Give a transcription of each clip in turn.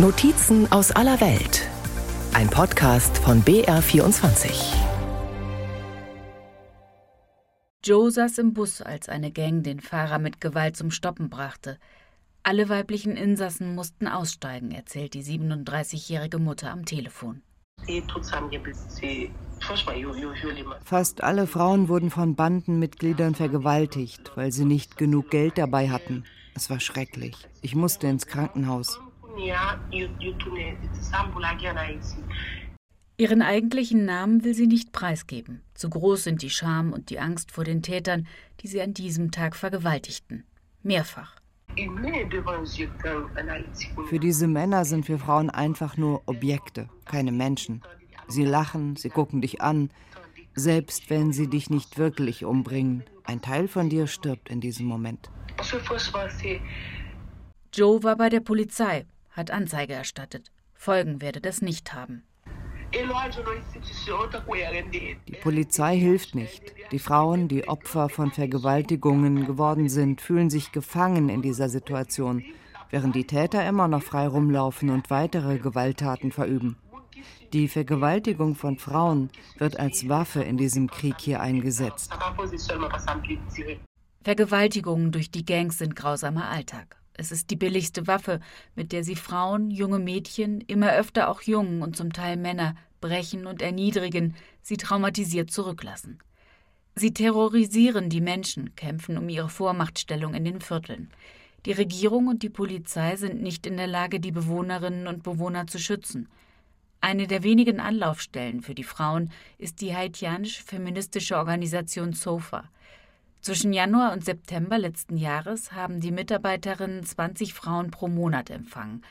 Notizen aus aller Welt. Ein Podcast von BR24. Joe saß im Bus, als eine Gang den Fahrer mit Gewalt zum Stoppen brachte. Alle weiblichen Insassen mussten aussteigen, erzählt die 37-jährige Mutter am Telefon. Fast alle Frauen wurden von Bandenmitgliedern vergewaltigt, weil sie nicht genug Geld dabei hatten. Es war schrecklich. Ich musste ins Krankenhaus. Ihren eigentlichen Namen will sie nicht preisgeben. Zu groß sind die Scham und die Angst vor den Tätern, die sie an diesem Tag vergewaltigten. Mehrfach. Für diese Männer sind wir Frauen einfach nur Objekte, keine Menschen. Sie lachen, sie gucken dich an, selbst wenn sie dich nicht wirklich umbringen. Ein Teil von dir stirbt in diesem Moment. Joe war bei der Polizei, hat Anzeige erstattet. Folgen werde das nicht haben. Die Polizei hilft nicht. Die Frauen, die Opfer von Vergewaltigungen geworden sind, fühlen sich gefangen in dieser Situation, während die Täter immer noch frei rumlaufen und weitere Gewalttaten verüben. Die Vergewaltigung von Frauen wird als Waffe in diesem Krieg hier eingesetzt. Vergewaltigungen durch die Gangs sind grausamer Alltag. Es ist die billigste Waffe, mit der sie Frauen, junge Mädchen, immer öfter auch Jungen und zum Teil Männer brechen und erniedrigen, sie traumatisiert zurücklassen. Sie terrorisieren die Menschen, kämpfen um ihre Vormachtstellung in den Vierteln. Die Regierung und die Polizei sind nicht in der Lage, die Bewohnerinnen und Bewohner zu schützen. Eine der wenigen Anlaufstellen für die Frauen ist die haitianische feministische Organisation SOFA. Zwischen Januar und September letzten Jahres haben die Mitarbeiterinnen 20 Frauen pro Monat empfangen.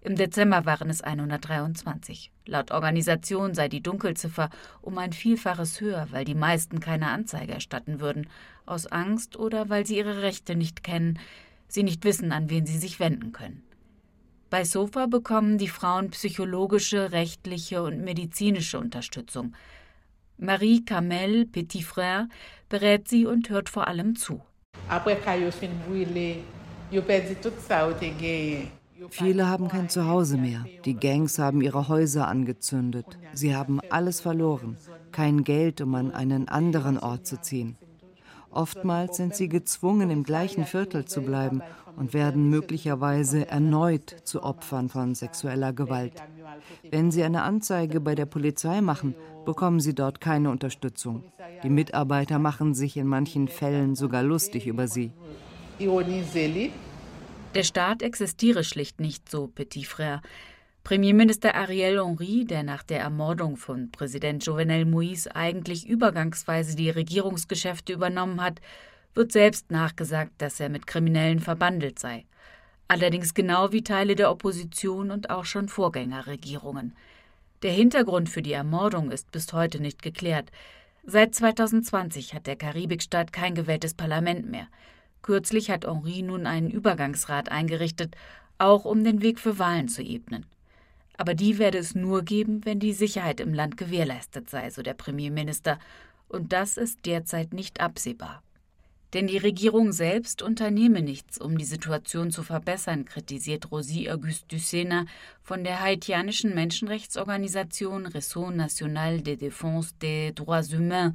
Im Dezember waren es 123. Laut Organisation sei die Dunkelziffer um ein Vielfaches höher, weil die meisten keine Anzeige erstatten würden, aus Angst oder weil sie ihre Rechte nicht kennen, sie nicht wissen, an wen sie sich wenden können. Bei SOFA bekommen die Frauen psychologische, rechtliche und medizinische Unterstützung. Marie Camel Petitfrère berät sie und hört vor allem zu. Viele haben kein Zuhause mehr. Die Gangs haben ihre Häuser angezündet. Sie haben alles verloren. Kein Geld, um an einen anderen Ort zu ziehen. Oftmals sind sie gezwungen, im gleichen Viertel zu bleiben und werden möglicherweise erneut zu Opfern von sexueller Gewalt. Wenn sie eine Anzeige bei der Polizei machen, bekommen sie dort keine Unterstützung. Die Mitarbeiter machen sich in manchen Fällen sogar lustig über sie. Der Staat existiere schlicht nicht, so Petit Frère. Premierminister Ariel Henry, der nach der Ermordung von Präsident Jovenel Moïse eigentlich übergangsweise die Regierungsgeschäfte übernommen hat, wird selbst nachgesagt, dass er mit Kriminellen verbandelt sei. Allerdings genau wie Teile der Opposition und auch schon Vorgängerregierungen. Der Hintergrund für die Ermordung ist bis heute nicht geklärt. Seit 2020 hat der Karibikstaat kein gewähltes Parlament mehr. Kürzlich hat Henri nun einen Übergangsrat eingerichtet, auch um den Weg für Wahlen zu ebnen. Aber die werde es nur geben, wenn die Sicherheit im Land gewährleistet sei, so der Premierminister, und das ist derzeit nicht absehbar. Denn die Regierung selbst unternehme nichts, um die Situation zu verbessern, kritisiert Rosie Auguste Dussena von der haitianischen Menschenrechtsorganisation Réseau National de Défense des Droits Humains.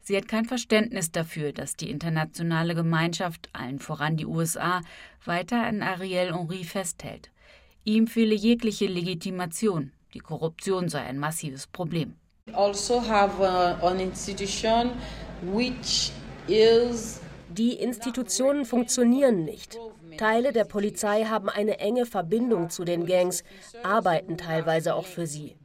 Sie hat kein Verständnis dafür, dass die internationale Gemeinschaft, allen voran die USA, weiter an Ariel Henry festhält. Ihm fehle jegliche Legitimation. Die Korruption sei ein massives Problem. Also have uh, an institution which is die Institutionen funktionieren nicht. Teile der Polizei haben eine enge Verbindung zu den Gangs, arbeiten teilweise auch für sie.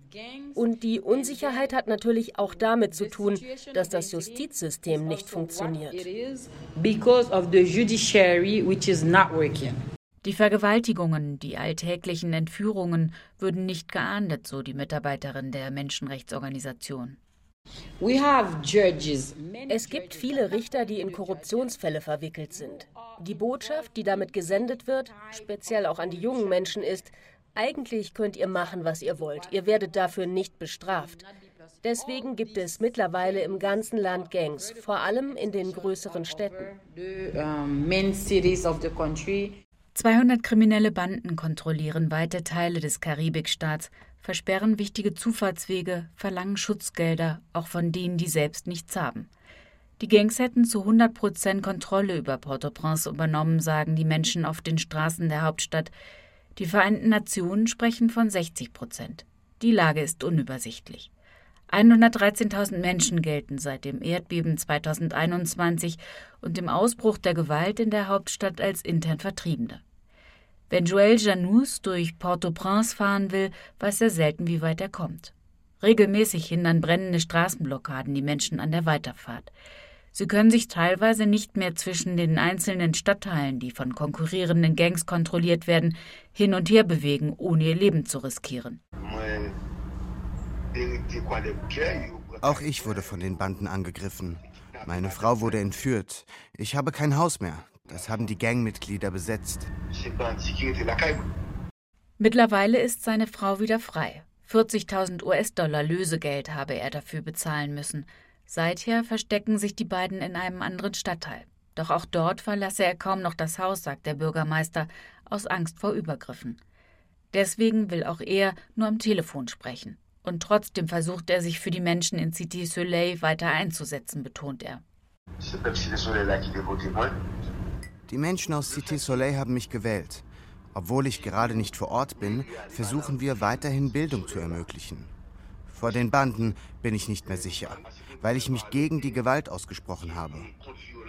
Und die Unsicherheit hat natürlich auch damit zu tun, dass das Justizsystem nicht funktioniert. Die Vergewaltigungen, die alltäglichen Entführungen würden nicht geahndet, so die Mitarbeiterin der Menschenrechtsorganisation. Es gibt viele Richter, die in Korruptionsfälle verwickelt sind. Die Botschaft, die damit gesendet wird, speziell auch an die jungen Menschen, ist, eigentlich könnt ihr machen, was ihr wollt. Ihr werdet dafür nicht bestraft. Deswegen gibt es mittlerweile im ganzen Land Gangs, vor allem in den größeren Städten. 200 kriminelle Banden kontrollieren weite Teile des Karibikstaats, versperren wichtige Zufahrtswege, verlangen Schutzgelder, auch von denen, die selbst nichts haben. Die Gangs hätten zu 100 Prozent Kontrolle über Port-au-Prince übernommen, sagen die Menschen auf den Straßen der Hauptstadt. Die Vereinten Nationen sprechen von 60 Prozent. Die Lage ist unübersichtlich. 113.000 Menschen gelten seit dem Erdbeben 2021 und dem Ausbruch der Gewalt in der Hauptstadt als intern Vertriebene. Wenn Joël Janus durch Port-au-Prince fahren will, weiß er selten, wie weit er kommt. Regelmäßig hindern brennende Straßenblockaden die Menschen an der Weiterfahrt. Sie können sich teilweise nicht mehr zwischen den einzelnen Stadtteilen, die von konkurrierenden Gangs kontrolliert werden, hin und her bewegen, ohne ihr Leben zu riskieren. Auch ich wurde von den Banden angegriffen. Meine Frau wurde entführt. Ich habe kein Haus mehr. Das haben die Gangmitglieder besetzt. Mittlerweile ist seine Frau wieder frei. 40.000 US-Dollar Lösegeld habe er dafür bezahlen müssen. Seither verstecken sich die beiden in einem anderen Stadtteil. Doch auch dort verlasse er kaum noch das Haus, sagt der Bürgermeister, aus Angst vor Übergriffen. Deswegen will auch er nur am Telefon sprechen. Und trotzdem versucht er sich für die Menschen in Cité Soleil weiter einzusetzen, betont er. Die Menschen aus Cité Soleil haben mich gewählt. Obwohl ich gerade nicht vor Ort bin, versuchen wir weiterhin Bildung zu ermöglichen. Vor den Banden bin ich nicht mehr sicher, weil ich mich gegen die Gewalt ausgesprochen habe.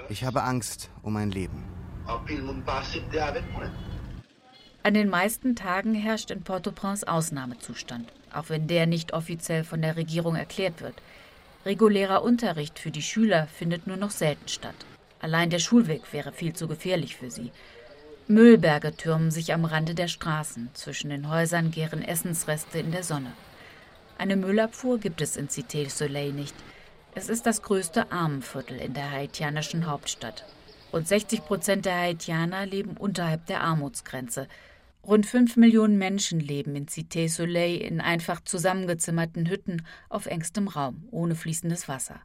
Ich habe Angst um mein Leben. An den meisten Tagen herrscht in Port-au-Prince Ausnahmezustand, auch wenn der nicht offiziell von der Regierung erklärt wird. Regulärer Unterricht für die Schüler findet nur noch selten statt. Allein der Schulweg wäre viel zu gefährlich für sie. Müllberge türmen sich am Rande der Straßen. Zwischen den Häusern gären Essensreste in der Sonne. Eine Müllabfuhr gibt es in Cité Soleil nicht. Es ist das größte Armenviertel in der haitianischen Hauptstadt. Rund 60 Prozent der Haitianer leben unterhalb der Armutsgrenze. Rund fünf Millionen Menschen leben in Cité Soleil in einfach zusammengezimmerten Hütten auf engstem Raum, ohne fließendes Wasser.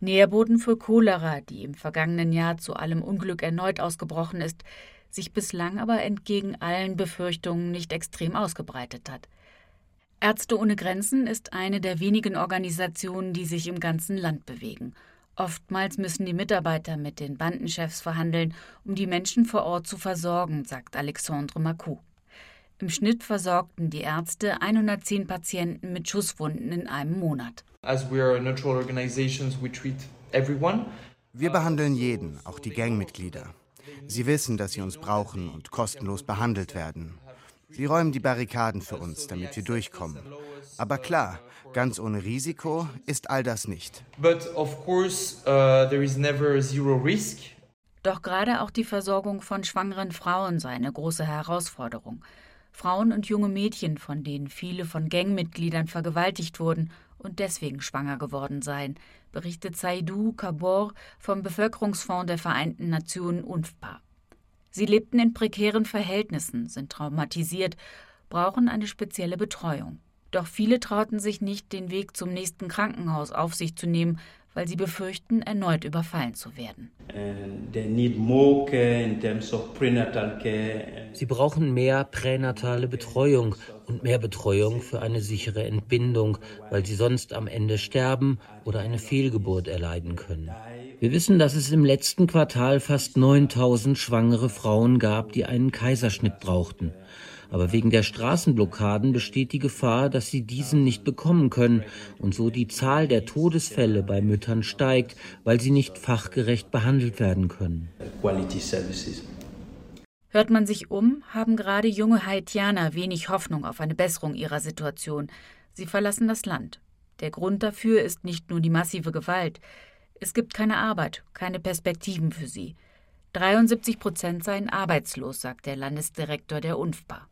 Nährboden für Cholera, die im vergangenen Jahr zu allem Unglück erneut ausgebrochen ist, sich bislang aber entgegen allen Befürchtungen nicht extrem ausgebreitet hat. Ärzte ohne Grenzen ist eine der wenigen Organisationen, die sich im ganzen Land bewegen. Oftmals müssen die Mitarbeiter mit den Bandenchefs verhandeln, um die Menschen vor Ort zu versorgen, sagt Alexandre Macou. Im Schnitt versorgten die Ärzte 110 Patienten mit Schusswunden in einem Monat. Wir behandeln jeden, auch die Gangmitglieder. Sie wissen, dass sie uns brauchen und kostenlos behandelt werden. Sie räumen die Barrikaden für uns, damit wir durchkommen. Aber klar, ganz ohne Risiko ist all das nicht. Course, uh, Doch gerade auch die Versorgung von schwangeren Frauen sei eine große Herausforderung. Frauen und junge Mädchen, von denen viele von Gangmitgliedern vergewaltigt wurden und deswegen schwanger geworden seien, berichtet Saidou Kabor vom Bevölkerungsfonds der Vereinten Nationen UNFPA. Sie lebten in prekären Verhältnissen, sind traumatisiert, brauchen eine spezielle Betreuung. Doch viele trauten sich nicht, den Weg zum nächsten Krankenhaus auf sich zu nehmen, weil sie befürchten, erneut überfallen zu werden. Sie brauchen mehr pränatale Betreuung und mehr Betreuung für eine sichere Entbindung, weil sie sonst am Ende sterben oder eine Fehlgeburt erleiden können. Wir wissen, dass es im letzten Quartal fast 9000 schwangere Frauen gab, die einen Kaiserschnitt brauchten. Aber wegen der Straßenblockaden besteht die Gefahr, dass sie diesen nicht bekommen können und so die Zahl der Todesfälle bei Müttern steigt, weil sie nicht fachgerecht behandelt werden können. Hört man sich um, haben gerade junge Haitianer wenig Hoffnung auf eine Besserung ihrer Situation. Sie verlassen das Land. Der Grund dafür ist nicht nur die massive Gewalt. Es gibt keine Arbeit, keine Perspektiven für sie. 73 Prozent seien arbeitslos, sagt der Landesdirektor der UNFPA.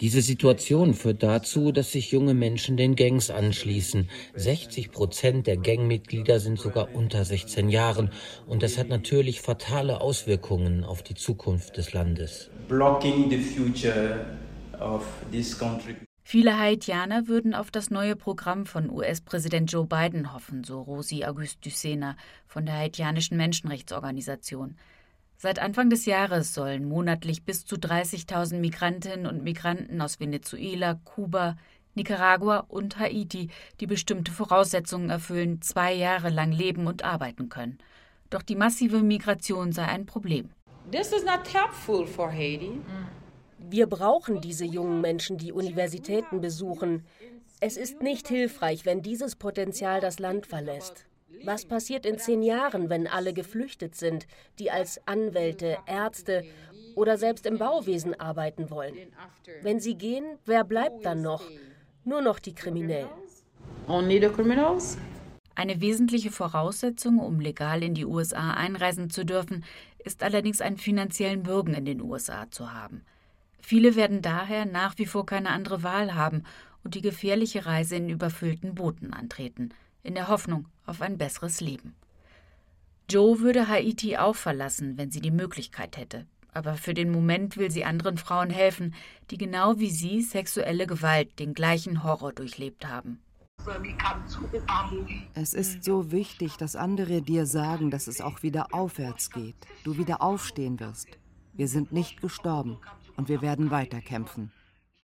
Diese Situation führt dazu, dass sich junge Menschen den Gangs anschließen. 60 Prozent der Gangmitglieder sind sogar unter 16 Jahren. Und das hat natürlich fatale Auswirkungen auf die Zukunft des Landes. Viele Haitianer würden auf das neue Programm von US-Präsident Joe Biden hoffen, so Rosi Auguste Ducena von der haitianischen Menschenrechtsorganisation. Seit Anfang des Jahres sollen monatlich bis zu 30.000 Migrantinnen und Migranten aus Venezuela, Kuba, Nicaragua und Haiti, die bestimmte Voraussetzungen erfüllen, zwei Jahre lang leben und arbeiten können. Doch die massive Migration sei ein Problem. This is not helpful for Haiti. Wir brauchen diese jungen Menschen, die Universitäten besuchen. Es ist nicht hilfreich, wenn dieses Potenzial das Land verlässt. Was passiert in zehn Jahren, wenn alle geflüchtet sind, die als Anwälte, Ärzte oder selbst im Bauwesen arbeiten wollen? Wenn sie gehen, wer bleibt dann noch? Nur noch die Kriminellen. Only the criminals? Eine wesentliche Voraussetzung, um legal in die USA einreisen zu dürfen, ist allerdings einen finanziellen Bürgen in den USA zu haben. Viele werden daher nach wie vor keine andere Wahl haben und die gefährliche Reise in überfüllten Booten antreten, in der Hoffnung auf ein besseres Leben. Joe würde Haiti auch verlassen, wenn sie die Möglichkeit hätte. Aber für den Moment will sie anderen Frauen helfen, die genau wie sie sexuelle Gewalt, den gleichen Horror durchlebt haben. Es ist so wichtig, dass andere dir sagen, dass es auch wieder aufwärts geht, du wieder aufstehen wirst. Wir sind nicht gestorben und wir werden weiterkämpfen.